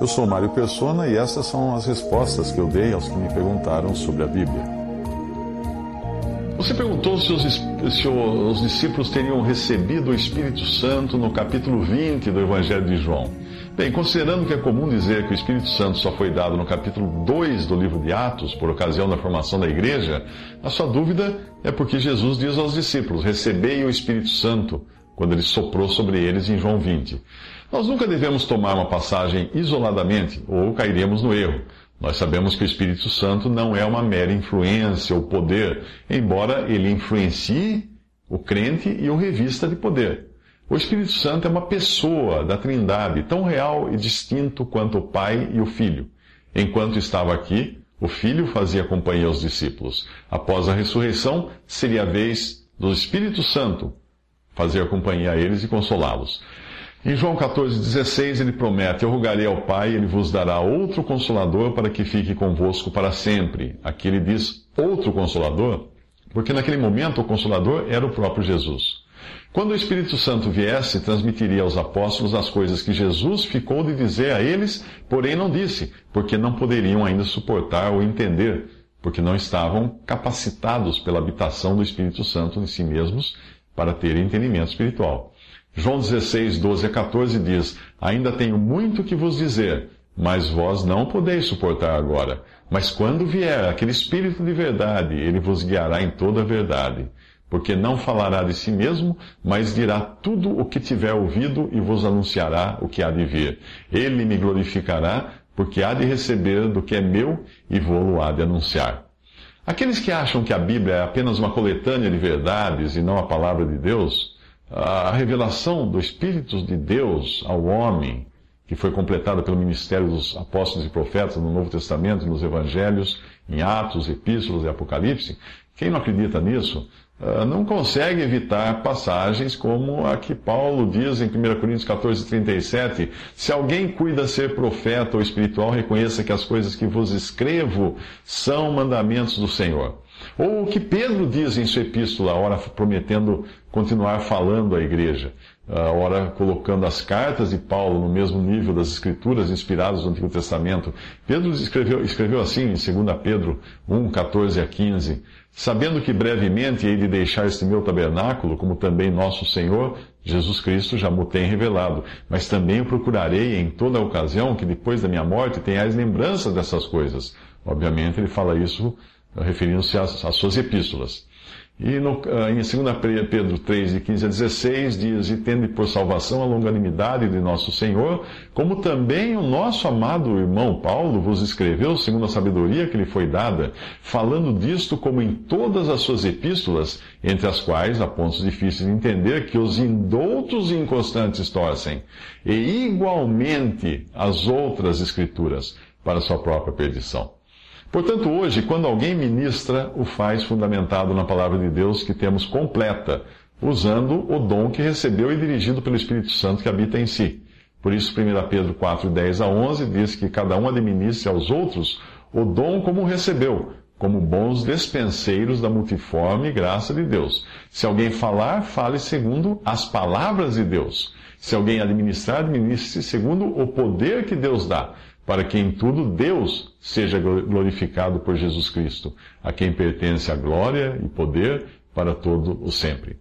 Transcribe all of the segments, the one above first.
Eu sou Mário Persona e essas são as respostas que eu dei aos que me perguntaram sobre a Bíblia. Você perguntou se os, se os discípulos teriam recebido o Espírito Santo no capítulo 20 do Evangelho de João. Bem, considerando que é comum dizer que o Espírito Santo só foi dado no capítulo 2 do livro de Atos, por ocasião da formação da igreja, a sua dúvida é porque Jesus diz aos discípulos: Recebei o Espírito Santo, quando ele soprou sobre eles em João 20. Nós nunca devemos tomar uma passagem isoladamente, ou cairemos no erro. Nós sabemos que o Espírito Santo não é uma mera influência ou poder, embora ele influencie o crente e o revista de poder. O Espírito Santo é uma pessoa da Trindade, tão real e distinto quanto o Pai e o Filho. Enquanto estava aqui, o Filho fazia companhia aos discípulos. Após a ressurreição, seria a vez do Espírito Santo fazer companhia a eles e consolá-los. Em João 14,16 ele promete: Eu rogarei ao Pai, ele vos dará outro consolador para que fique convosco para sempre. Aqui ele diz outro consolador, porque naquele momento o consolador era o próprio Jesus. Quando o Espírito Santo viesse, transmitiria aos apóstolos as coisas que Jesus ficou de dizer a eles, porém não disse, porque não poderiam ainda suportar ou entender, porque não estavam capacitados pela habitação do Espírito Santo em si mesmos para ter entendimento espiritual. João 16, 12 a 14 diz: Ainda tenho muito que vos dizer, mas vós não podeis suportar agora. Mas quando vier aquele Espírito de verdade, ele vos guiará em toda a verdade. Porque não falará de si mesmo, mas dirá tudo o que tiver ouvido e vos anunciará o que há de vir. Ele me glorificará, porque há de receber do que é meu e vou-lo há de anunciar. Aqueles que acham que a Bíblia é apenas uma coletânea de verdades e não a palavra de Deus, a revelação do Espírito de Deus ao homem, que foi completada pelo ministério dos apóstolos e profetas no Novo Testamento, nos Evangelhos, em Atos, Epístolas e Apocalipse, quem não acredita nisso, não consegue evitar passagens como a que Paulo diz em 1 Coríntios 14, 37, se alguém cuida ser profeta ou espiritual, reconheça que as coisas que vos escrevo são mandamentos do Senhor. Ou o que Pedro diz em sua epístola, ora prometendo continuar falando à igreja, ora colocando as cartas de Paulo no mesmo nível das escrituras inspiradas no Antigo Testamento. Pedro escreveu, escreveu assim em 2 Pedro 1, 14 a 15, sabendo que brevemente hei de deixar este meu tabernáculo, como também nosso Senhor, Jesus Cristo já me tem revelado, mas também o procurarei em toda ocasião que depois da minha morte tenhais lembrança dessas coisas. Obviamente ele fala isso referindo-se às, às, suas epístolas. E no, ah, em 2 Pedro 3, de 15 a 16, diz: E tende por salvação a longanimidade de nosso Senhor, como também o nosso amado irmão Paulo vos escreveu, segundo a sabedoria que lhe foi dada, falando disto como em todas as suas epístolas, entre as quais há pontos difíceis de entender que os indoutos e inconstantes torcem, e igualmente as outras escrituras, para sua própria perdição. Portanto, hoje, quando alguém ministra, o faz fundamentado na palavra de Deus que temos completa, usando o dom que recebeu e dirigido pelo Espírito Santo que habita em si. Por isso, 1 Pedro 4, 10 a 11 diz que cada um administre aos outros o dom como recebeu, como bons despenseiros da multiforme graça de Deus. Se alguém falar, fale segundo as palavras de Deus. Se alguém administrar, administre segundo o poder que Deus dá para que em tudo Deus seja glorificado por Jesus Cristo, a quem pertence a glória e poder para todo o sempre.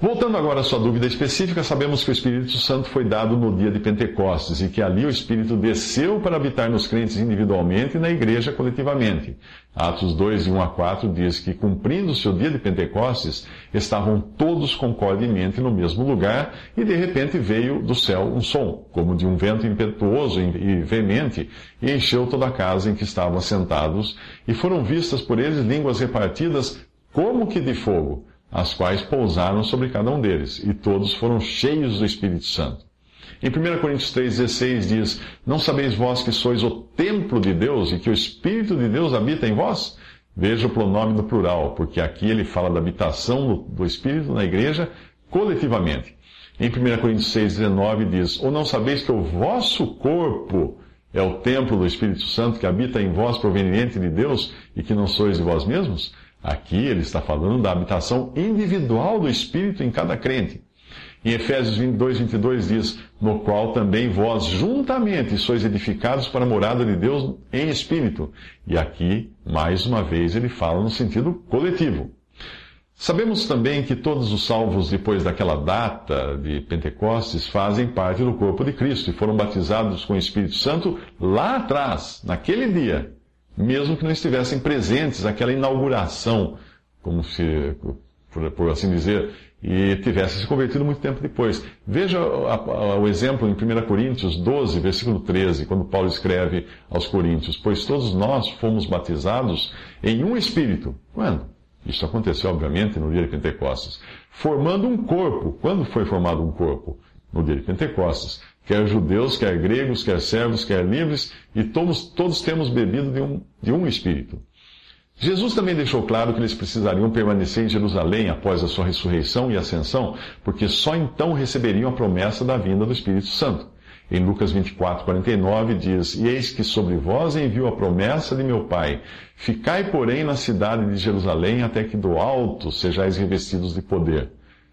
Voltando agora à sua dúvida específica, sabemos que o Espírito Santo foi dado no dia de Pentecostes e que ali o Espírito desceu para habitar nos crentes individualmente e na igreja coletivamente. Atos 2, 1 a 4 diz que, cumprindo-se o dia de Pentecostes, estavam todos concordemente no mesmo lugar e de repente veio do céu um som, como de um vento impetuoso e veemente, e encheu toda a casa em que estavam assentados, e foram vistas por eles línguas repartidas como que de fogo as quais pousaram sobre cada um deles, e todos foram cheios do Espírito Santo. Em 1 Coríntios 3,16 diz: Não sabeis vós que sois o templo de Deus e que o Espírito de Deus habita em vós? Veja o pronome no plural, porque aqui ele fala da habitação do Espírito na igreja coletivamente. Em 1 Coríntios 6,19 diz: Ou não sabeis que o vosso corpo é o templo do Espírito Santo que habita em vós, proveniente de Deus, e que não sois de vós mesmos? Aqui ele está falando da habitação individual do Espírito em cada crente. Em Efésios 22, 22 diz: No qual também vós juntamente sois edificados para a morada de Deus em Espírito. E aqui, mais uma vez, ele fala no sentido coletivo. Sabemos também que todos os salvos depois daquela data de Pentecostes fazem parte do corpo de Cristo e foram batizados com o Espírito Santo lá atrás, naquele dia mesmo que não estivessem presentes naquela inauguração, como se, por, por assim dizer, e tivessem se convertido muito tempo depois. Veja o exemplo em 1 Coríntios 12, versículo 13, quando Paulo escreve aos Coríntios: Pois todos nós fomos batizados em um espírito. Quando? Isso aconteceu, obviamente, no dia de Pentecostes. Formando um corpo. Quando foi formado um corpo? No dia de Pentecostes quer judeus, quer gregos, quer servos, quer livres, e todos, todos temos bebido de um, de um Espírito. Jesus também deixou claro que eles precisariam permanecer em Jerusalém após a sua ressurreição e ascensão, porque só então receberiam a promessa da vinda do Espírito Santo. Em Lucas 24, 49 diz: E eis que sobre vós envio a promessa de meu Pai. Ficai, porém, na cidade de Jerusalém até que do alto sejais revestidos de poder.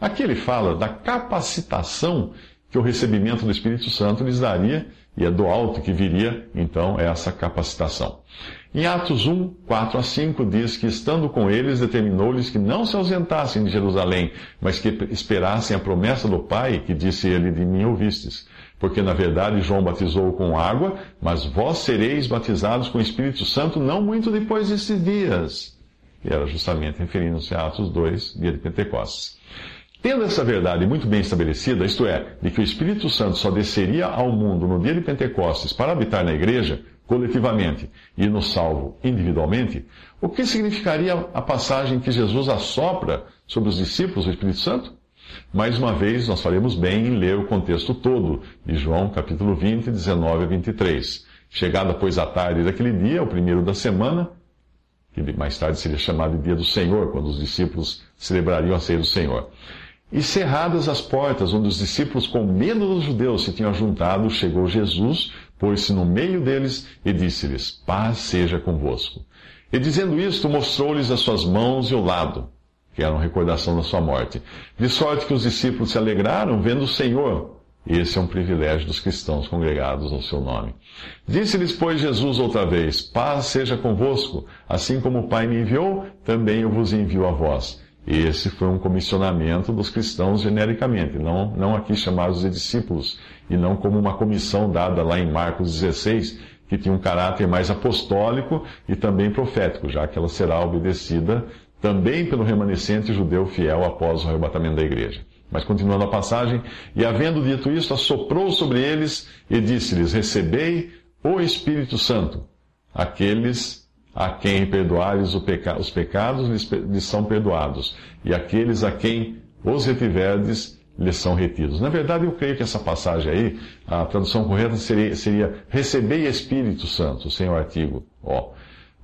Aqui ele fala da capacitação que o recebimento do Espírito Santo lhes daria, e é do alto que viria, então, essa capacitação. Em Atos 1, 4 a 5, diz que, estando com eles, determinou-lhes que não se ausentassem de Jerusalém, mas que esperassem a promessa do Pai, que disse ele, de mim ouvistes. Porque, na verdade, João batizou com água, mas vós sereis batizados com o Espírito Santo não muito depois desses dias. E era justamente referindo-se a Atos 2, dia de Pentecostes. Tendo essa verdade muito bem estabelecida, isto é, de que o Espírito Santo só desceria ao mundo no dia de Pentecostes para habitar na igreja, coletivamente, e no salvo individualmente, o que significaria a passagem que Jesus assopra sobre os discípulos do Espírito Santo? Mais uma vez, nós faremos bem em ler o contexto todo de João capítulo 20, 19 a 23. Chegada, pois, a tarde daquele dia, o primeiro da semana, que mais tarde seria chamado de dia do Senhor, quando os discípulos celebrariam a ceia do Senhor. E cerradas as portas, onde os discípulos, com medo dos judeus, se tinham juntado, chegou Jesus, pôs-se no meio deles e disse-lhes: Paz seja convosco. E dizendo isto, mostrou-lhes as suas mãos e o lado, que eram recordação da sua morte. De sorte que os discípulos se alegraram vendo o Senhor. Esse é um privilégio dos cristãos congregados ao seu nome. Disse-lhes, pois, Jesus outra vez: Paz seja convosco. Assim como o Pai me enviou, também eu vos envio a vós. Esse foi um comissionamento dos cristãos genericamente, não, não aqui chamados de discípulos, e não como uma comissão dada lá em Marcos 16, que tinha um caráter mais apostólico e também profético, já que ela será obedecida também pelo remanescente judeu fiel após o arrebatamento da igreja. Mas continuando a passagem, e havendo dito isto, assoprou sobre eles e disse-lhes: Recebei o Espírito Santo. Aqueles a quem perdoares os pecados lhes são perdoados, e aqueles a quem os retiverdes lhes são retidos. Na verdade, eu creio que essa passagem aí, a tradução correta seria, seria recebei Espírito Santo, sem o artigo ó.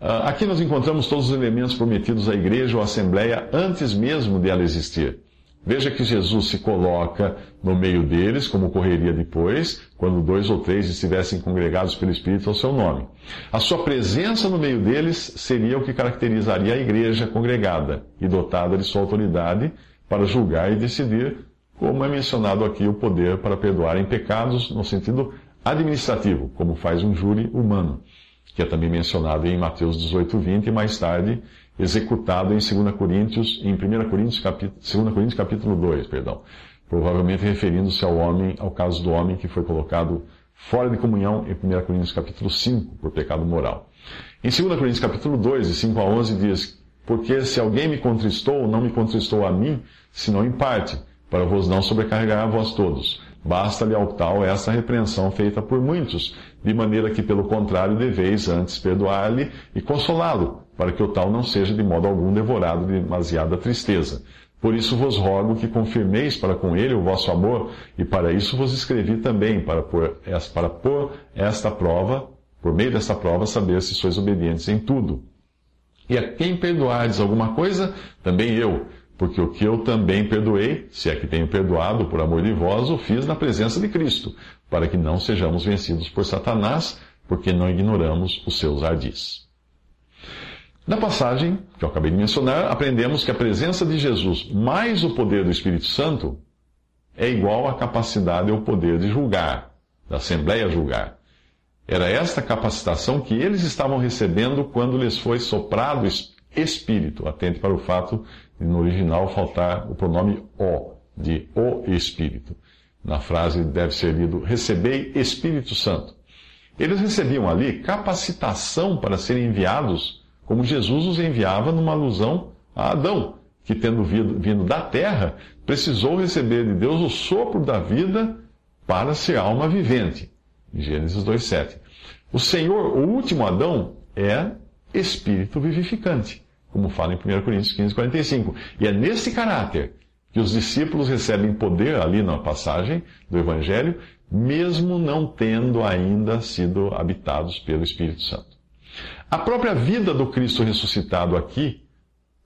Ah, aqui nós encontramos todos os elementos prometidos à igreja ou à assembleia antes mesmo de ela existir. Veja que Jesus se coloca no meio deles, como ocorreria depois, quando dois ou três estivessem congregados pelo Espírito ao seu nome. A sua presença no meio deles seria o que caracterizaria a igreja congregada e dotada de sua autoridade para julgar e decidir, como é mencionado aqui o poder para perdoar em pecados no sentido administrativo, como faz um júri humano, que é também mencionado em Mateus 18, 20 e mais tarde executado em 2 Coríntios, em 1 Coríntios, capítulo, 2 Coríntios capítulo 2, perdão. Provavelmente referindo-se ao homem, ao caso do homem que foi colocado fora de comunhão em 1 Coríntios capítulo 5, por pecado moral. Em 2 Coríntios capítulo 2, de 5 a 11, diz, Porque se alguém me contristou, não me contristou a mim, senão em parte, para vos não sobrecarregar a vós todos. Basta-lhe ao tal essa repreensão feita por muitos, de maneira que, pelo contrário, deveis antes perdoar-lhe e consolá-lo, para que o tal não seja de modo algum devorado de demasiada tristeza. Por isso vos rogo que confirmeis para com ele o vosso amor, e para isso vos escrevi também, para pôr, para esta prova, por meio desta prova, saber se sois obedientes em tudo. E a quem perdoardes alguma coisa, também eu, porque o que eu também perdoei, se é que tenho perdoado por amor de vós, o fiz na presença de Cristo, para que não sejamos vencidos por Satanás, porque não ignoramos os seus ardis. Na passagem que eu acabei de mencionar, aprendemos que a presença de Jesus mais o poder do Espírito Santo é igual à capacidade ou poder de julgar, da Assembleia julgar. Era esta capacitação que eles estavam recebendo quando lhes foi soprado Espírito. Atente para o fato no original faltar o pronome O, de o Espírito. Na frase deve ser lido: Recebei Espírito Santo. Eles recebiam ali capacitação para serem enviados como Jesus os enviava numa alusão a Adão, que tendo vindo da terra, precisou receber de Deus o sopro da vida para ser alma vivente. Gênesis 2,7. O Senhor, o último Adão, é espírito vivificante, como fala em 1 Coríntios 15, 45. E é nesse caráter que os discípulos recebem poder ali na passagem do Evangelho, mesmo não tendo ainda sido habitados pelo Espírito Santo. A própria vida do Cristo ressuscitado aqui,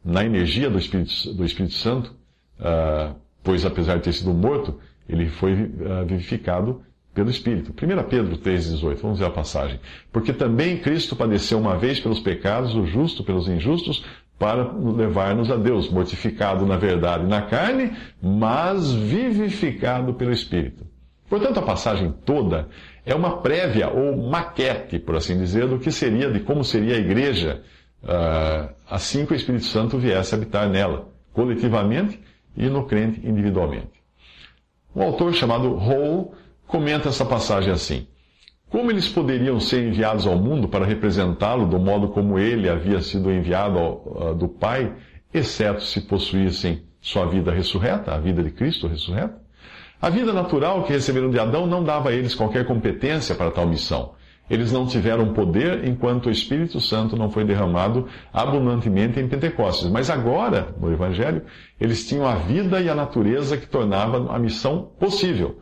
na energia do Espírito, do Espírito Santo, uh, pois apesar de ter sido morto, ele foi uh, vivificado pelo Espírito. 1 Pedro 3,18, vamos ver a passagem. Porque também Cristo padeceu uma vez pelos pecados, o justo pelos injustos, para levar-nos a Deus, mortificado na verdade na carne, mas vivificado pelo Espírito. Portanto, a passagem toda é uma prévia ou maquete, por assim dizer, do que seria, de como seria a igreja uh, assim que o Espírito Santo viesse habitar nela, coletivamente e no crente individualmente. Um autor chamado Hall comenta essa passagem assim: Como eles poderiam ser enviados ao mundo para representá-lo do modo como ele havia sido enviado ao, uh, do Pai, exceto se possuíssem sua vida ressurreta, a vida de Cristo ressurreta? A vida natural que receberam de Adão não dava a eles qualquer competência para tal missão. Eles não tiveram poder enquanto o Espírito Santo não foi derramado abundantemente em Pentecostes. Mas agora, no Evangelho, eles tinham a vida e a natureza que tornava a missão possível.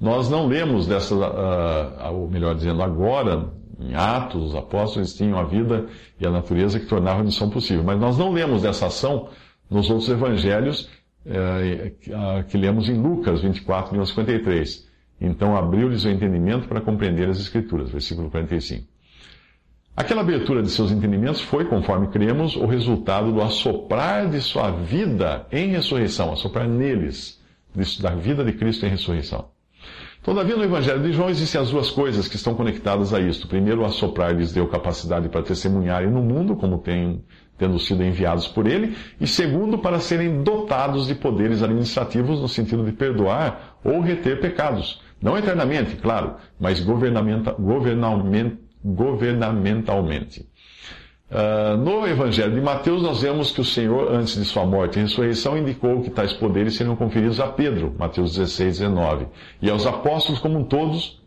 Nós não lemos dessa, uh, ou melhor dizendo, agora, em Atos, os apóstolos tinham a vida e a natureza que tornava a missão possível. Mas nós não lemos dessa ação nos outros evangelhos é, que lemos em Lucas 24, 53. Então abriu-lhes o entendimento para compreender as Escrituras. Versículo 45. Aquela abertura de seus entendimentos foi, conforme cremos, o resultado do assoprar de sua vida em ressurreição, assoprar neles, da vida de Cristo em ressurreição. Todavia, no Evangelho de João existem as duas coisas que estão conectadas a isto. Primeiro, o assoprar lhes deu capacidade para testemunharem no mundo, como tem tendo sido enviados por ele, e segundo, para serem dotados de poderes administrativos no sentido de perdoar ou reter pecados. Não eternamente, claro, mas governamenta, governamentalmente. Uh, no Evangelho de Mateus, nós vemos que o Senhor, antes de sua morte e ressurreição, indicou que tais poderes seriam conferidos a Pedro, Mateus 16, 19, e aos apóstolos como todos,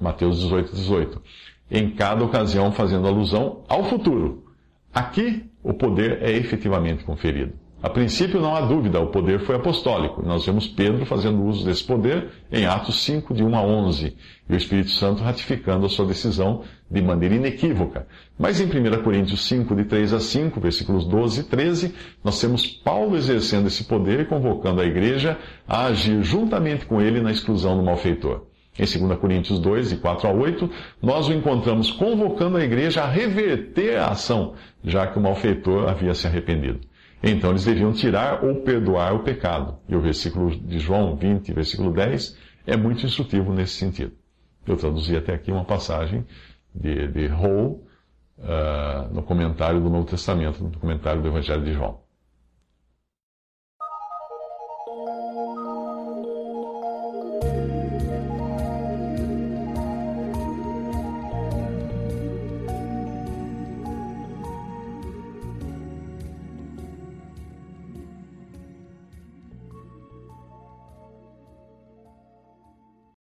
Mateus 18, 18, em cada ocasião fazendo alusão ao futuro, Aqui, o poder é efetivamente conferido. A princípio, não há dúvida, o poder foi apostólico. Nós vemos Pedro fazendo uso desse poder em Atos 5, de 1 a 11, e o Espírito Santo ratificando a sua decisão de maneira inequívoca. Mas em 1 Coríntios 5, de 3 a 5, versículos 12 e 13, nós temos Paulo exercendo esse poder e convocando a igreja a agir juntamente com ele na exclusão do malfeitor. Em 2 Coríntios 2, de 4 a 8, nós o encontramos convocando a igreja a reverter a ação, já que o malfeitor havia se arrependido. Então eles deviam tirar ou perdoar o pecado. E o versículo de João 20, versículo 10, é muito instrutivo nesse sentido. Eu traduzi até aqui uma passagem de, de Hall uh, no comentário do Novo Testamento, no comentário do Evangelho de João.